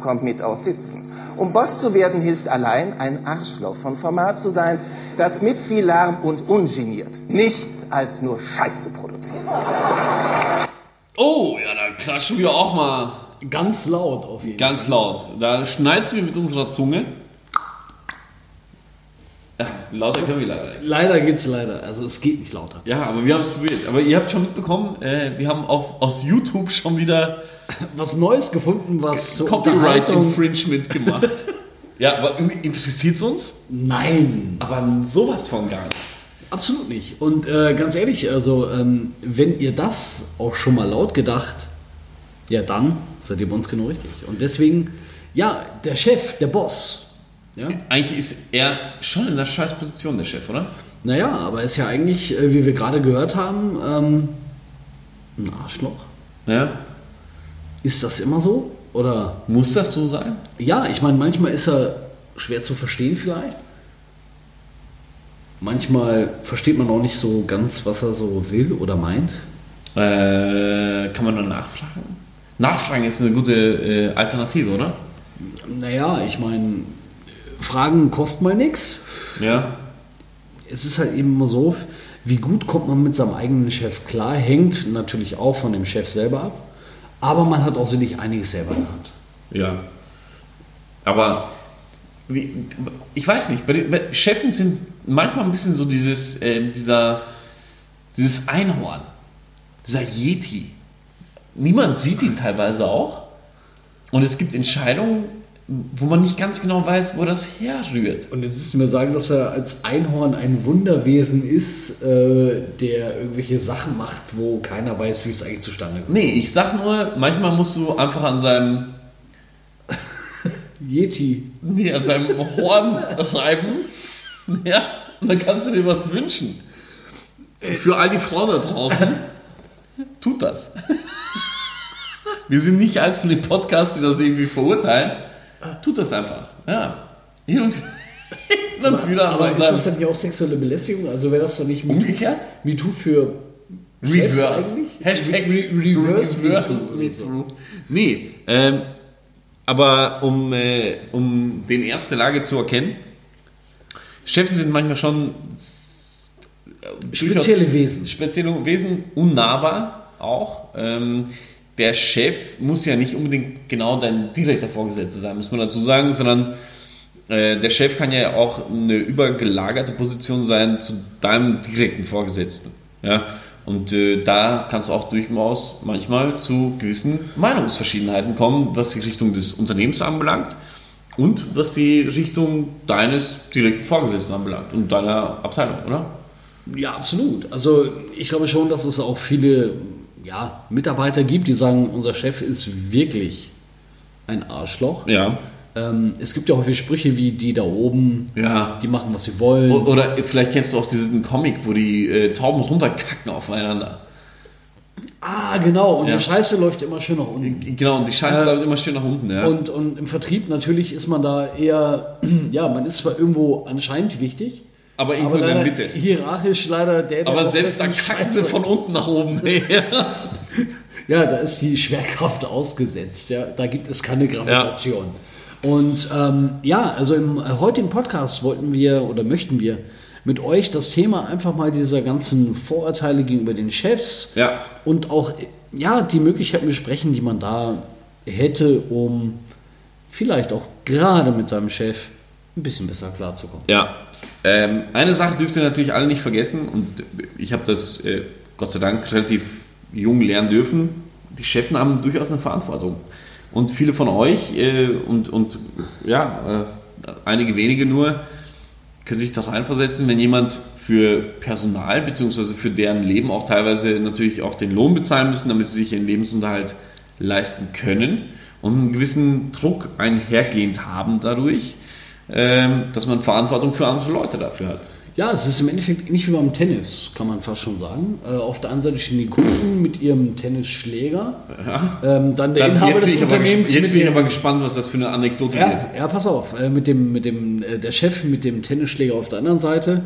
kommt, mit aussitzen. Um Boss zu werden, hilft allein, ein Arschloch von Format zu sein, das mit viel Lärm und ungeniert nichts als nur Scheiße produziert. Oh, ja, da klatschen wir auch mal Ganz laut auf jeden ganz laut. Da schnalzen wir mit unserer Zunge. Ja, lauter können wir leider nicht. Leider geht's leider. Also es geht nicht lauter. Ja, aber wir haben es probiert. Aber ihr habt schon mitbekommen, äh, wir haben auf, aus YouTube schon wieder Was Neues gefunden, was so Copyright Infringement gemacht. ja, aber interessiert es uns? Nein, Aber sowas von gar nicht. absolut nicht. Und äh, ganz ehrlich, also ähm, wenn ihr das auch schon mal laut gedacht, ja dann seid ihr bei uns genau richtig. Und deswegen, ja, der Chef, der Boss, ja, Eigentlich ist er schon in der scheiß Position, der Chef, oder? naja, aber ist ja eigentlich, äh, wie wir gerade gehört haben, ähm, ein Arschloch. Ja. Ist das immer so? Oder Muss das so sein? Ja, ich meine, manchmal ist er schwer zu verstehen vielleicht. Manchmal versteht man auch nicht so ganz, was er so will oder meint. Äh, kann man nur nachfragen? Nachfragen ist eine gute äh, Alternative, oder? Naja, ich meine, Fragen kosten mal nichts. Ja. Es ist halt eben immer so, wie gut kommt man mit seinem eigenen Chef klar, hängt natürlich auch von dem Chef selber ab. Aber man hat auch sicherlich einiges selber in der Hand. Ja. Aber ich weiß nicht, bei den bei Chefen sind manchmal ein bisschen so dieses, ähm, dieser, dieses Einhorn, dieser Yeti. Niemand sieht ihn teilweise auch. Und es gibt Entscheidungen, wo man nicht ganz genau weiß, wo das herrührt. Und jetzt müssen wir sagen, dass er als Einhorn ein Wunderwesen ist, äh, der irgendwelche Sachen macht, wo keiner weiß, wie es eigentlich zustande kommt. Nee, ich sag nur, manchmal musst du einfach an seinem, Yeti. nee, an seinem Horn reiben. Ja, und dann kannst du dir was wünschen. Für all die Frauen da draußen, tut das. Wir sind nicht als für den Podcast, die das irgendwie verurteilen. Tut das einfach. Ja. Hin und, hin und wieder an Aber ist das dann nicht auch sexuelle Belästigung? Also wäre das dann nicht MeToo, Umgekehrt? MeToo für Chefs Reverse. eigentlich? Hashtag Re Re Reverse, Reverse MeToo. MeToo. Nee, ähm, aber um, äh, um den Ernst der Lage zu erkennen, Chefen sind manchmal schon äh, Spezielle Wesen. Spezielle Wesen, unnahbar auch. Ähm, der Chef muss ja nicht unbedingt genau dein direkter Vorgesetzter sein, muss man dazu sagen, sondern äh, der Chef kann ja auch eine übergelagerte Position sein zu deinem direkten Vorgesetzten. Ja? Und äh, da kann es auch durchaus manchmal zu gewissen Meinungsverschiedenheiten kommen, was die Richtung des Unternehmens anbelangt und was die Richtung deines direkten Vorgesetzten anbelangt und deiner Abteilung, oder? Ja, absolut. Also ich glaube schon, dass es auch viele ja, Mitarbeiter gibt, die sagen, unser Chef ist wirklich ein Arschloch. Ja. Ähm, es gibt ja häufig Sprüche wie die da oben, Ja. die machen, was sie wollen. O- Oder vielleicht kennst du auch diesen Comic, wo die äh, Tauben runterkacken aufeinander. ah, genau. Und Ja. die Scheiße läuft immer schön nach unten. Genau, und die Scheiße Äh, läuft immer schön nach unten, ja. Und, und im Vertrieb natürlich ist man da eher, ja, man ist zwar irgendwo anscheinend wichtig, aber irgendwo in der Mitte. hierarchisch leider der, Aber selbst da sehr viel kacken sie von unten nach oben. ja. Ja, da ist die Schwerkraft ausgesetzt. Ja, da gibt es keine Gravitation. Und ähm, ja, also im äh, heutigen Podcast wollten wir oder möchten wir mit euch das Thema einfach mal dieser ganzen Vorurteile gegenüber den Chefs Ja. und auch ja die Möglichkeiten besprechen, die man da hätte, um vielleicht auch gerade mit seinem Chef ein bisschen besser klarzukommen. Ja. Ähm, eine Sache dürft ihr natürlich alle nicht vergessen, und ich habe das äh, Gott sei Dank relativ jung lernen dürfen. Die Chefen haben durchaus eine Verantwortung. Und viele von euch äh, und, und ja, äh, einige wenige nur können sich das reinversetzen, wenn jemand für Personal bzw. für deren Leben auch teilweise natürlich auch den Lohn bezahlen müssen, damit sie sich ihren Lebensunterhalt leisten können und einen gewissen Druck einhergehend haben dadurch, dass man Verantwortung für andere Leute dafür hat. Ja, es ist im Endeffekt ähnlich wie beim Tennis, kann man fast schon sagen. Äh, auf der einen Seite stehen die Kunden mit ihrem Tennisschläger, ähm, dann der Dann, Inhaber des Unternehmens jetzt mit bin ich aber gespannt, was das für eine Anekdote wird. ja, ja, pass auf, äh, mit dem, mit dem, äh, der Chef mit dem Tennisschläger auf der anderen Seite.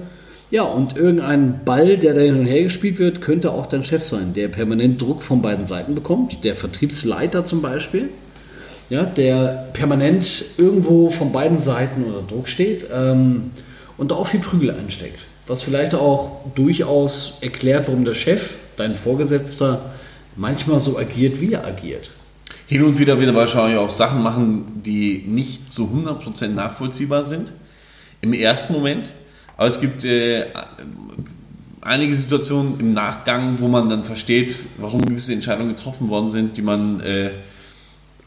Ja, und irgendein Ball, der da hin und her gespielt wird, könnte auch dein Chef sein, der permanent Druck von beiden Seiten bekommt, der Vertriebsleiter zum Beispiel. Ja, der permanent irgendwo von beiden Seiten unter Druck steht ähm, und auch viel Prügel einsteckt. Was vielleicht auch durchaus erklärt, warum der Chef, dein Vorgesetzter, manchmal so agiert, wie er agiert. Hin und wieder wird er wahrscheinlich auch Sachen machen, die nicht zu 100% nachvollziehbar sind. Im ersten Moment. Aber es gibt äh, einige Situationen im Nachgang, wo man dann versteht, warum gewisse Entscheidungen getroffen worden sind, die man äh,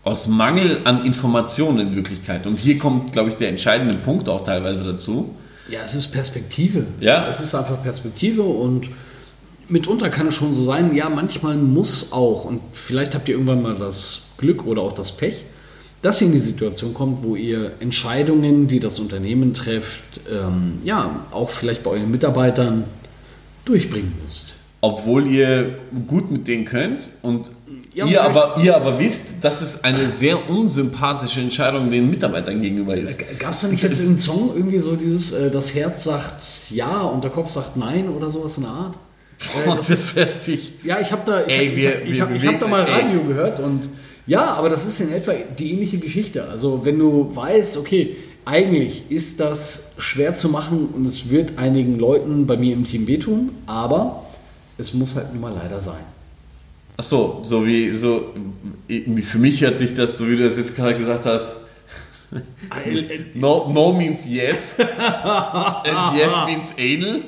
aus Mangel an Informationen in Wirklichkeit. Und hier kommt, glaube ich, der entscheidende Punkt auch teilweise dazu. Ja, es ist Perspektive. Ja. Es ist einfach Perspektive und mitunter kann es schon so sein, ja, manchmal muss auch, und vielleicht habt ihr irgendwann mal das Glück oder auch das Pech, dass ihr in die Situation kommt, wo ihr Entscheidungen, die das Unternehmen trifft, ähm, ja, auch vielleicht bei euren Mitarbeitern durchbringen müsst. Obwohl ihr gut mit denen könnt und Ja, ihr, aber, ihr aber wisst, dass es eine sehr unsympathische Entscheidung den Mitarbeitern gegenüber ist. Gab es da nicht jetzt einen Song irgendwie so dieses, äh, das Herz sagt ja und der Kopf sagt nein oder sowas in der Art? Äh, Und das hört sich Ja, ich habe da, ich Ey, hab, wir- ich ich wir hab, da mal ey. Radio gehört und ja, aber das ist in etwa die ähnliche Geschichte. Also wenn du weißt, okay, eigentlich ist das schwer zu machen und es wird einigen Leuten bei mir im Team wehtun, aber es muss halt nun mal leider sein. Ach so, so wie so irgendwie für mich hört sich das, so wie du das jetzt gerade gesagt hast, no, no means yes and yes means anal.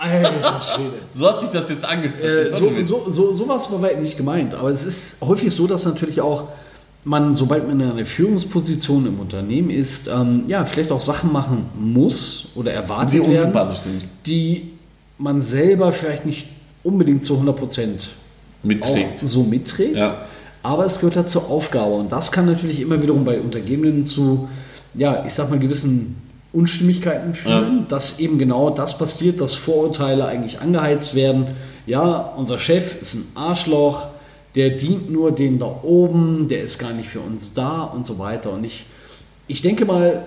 Alter Schwede. So hat sich das jetzt angehört. Äh, so, so, so, so war es bei weitem nicht gemeint. Aber es ist häufig so, dass natürlich auch man, sobald man in einer Führungsposition im Unternehmen ist, ähm, ja, vielleicht auch Sachen machen muss oder erwartet die werden, unsympathisch sind. die man selber vielleicht nicht unbedingt zu 100 Prozent Mitträgt. so mitträgt. Ja. Aber es gehört ja zur Aufgabe. Und das kann natürlich immer wiederum bei Untergebenen zu, ja, ich sag mal, gewissen Unstimmigkeiten führen, dass eben genau das passiert, dass Vorurteile eigentlich angeheizt werden. Ja, unser Chef ist ein Arschloch, der dient nur denen da oben, der ist gar nicht für uns da und so weiter. Und ich, ich denke mal,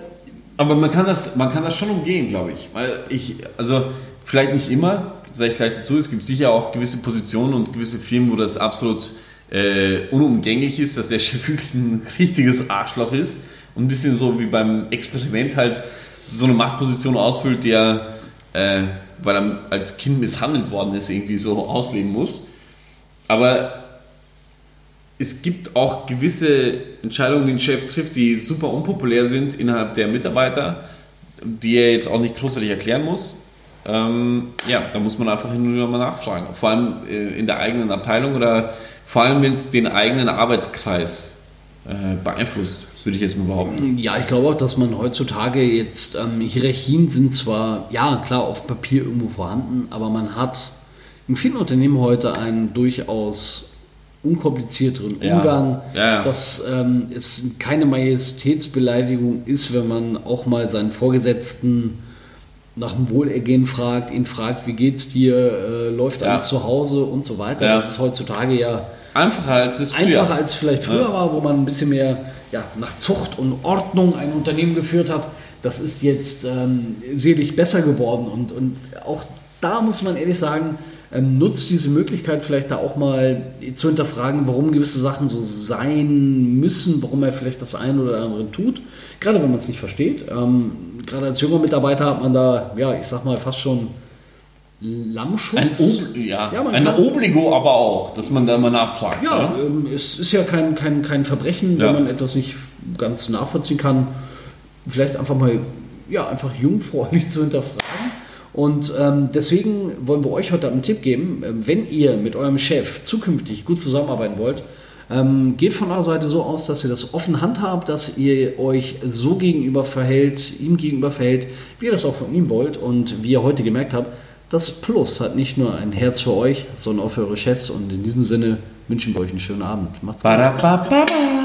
Aber man kann das, man kann das schon umgehen, glaube ich. Weil ich, also vielleicht nicht immer, sage ich gleich dazu, es gibt sicher auch gewisse Positionen und gewisse Firmen, wo das absolut äh, unumgänglich ist, dass der Chef wirklich ein richtiges Arschloch ist und ein bisschen so wie beim Experiment halt so eine Machtposition ausfüllt, die er, äh, weil er als Kind misshandelt worden ist, irgendwie so ausleben muss. Aber es gibt auch gewisse Entscheidungen, die ein Chef trifft, die super unpopulär sind innerhalb der Mitarbeiter, die er jetzt auch nicht großartig erklären muss. Ähm, ja, da muss man einfach hin und wieder mal nachfragen. Vor allem äh, in der eigenen Abteilung oder vor allem, wenn es den eigenen Arbeitskreis äh, beeinflusst, würde ich jetzt mal behaupten. Ja, ich glaube auch, dass man heutzutage jetzt, ähm, Hierarchien sind zwar, ja, klar, auf Papier irgendwo vorhanden, aber man hat in vielen Unternehmen heute einen durchaus unkomplizierteren Ja. Umgang, Ja, ja. dass ähm, es keine Majestätsbeleidigung ist, wenn man auch mal seinen Vorgesetzten nach dem Wohlergehen fragt, ihn fragt, wie geht's dir, äh, läuft Ja. alles zu Hause und so weiter. Ja. Das ist heutzutage ja Einfacher als es früher. einfacher als vielleicht früher war, wo man ein bisschen mehr ja, nach Zucht und Ordnung ein Unternehmen geführt hat. Das ist jetzt ähm, sicherlich besser geworden und, und auch da muss man ehrlich sagen, ähm, nutzt diese Möglichkeit vielleicht da auch mal zu hinterfragen, warum gewisse Sachen so sein müssen, warum er vielleicht das eine oder andere tut, gerade wenn man es nicht versteht. Ähm, gerade als junger Mitarbeiter hat man da, ja, ich sag mal fast schon Lammschutz. ein, ja, Ja, ein Obligo aber auch, dass man da mal nachfragt. Ja, ne? ähm, es ist ja kein, kein, kein Verbrechen, Ja. wenn man etwas nicht ganz nachvollziehen kann. Vielleicht einfach mal, ja, einfach jungfräulich zu hinterfragen. Und ähm, deswegen wollen wir euch heute einen Tipp geben, ähm, wenn ihr mit eurem Chef zukünftig gut zusammenarbeiten wollt, ähm, geht von eurer Seite so aus, dass ihr das offen handhabt, dass ihr euch so gegenüber verhält, ihm gegenüber verhält, wie ihr das auch von ihm wollt. Und wie ihr heute gemerkt habt, das Plus hat nicht nur ein Herz für euch, sondern auch für eure Chefs. Und in diesem Sinne wünschen wir euch einen schönen Abend. Macht's gut.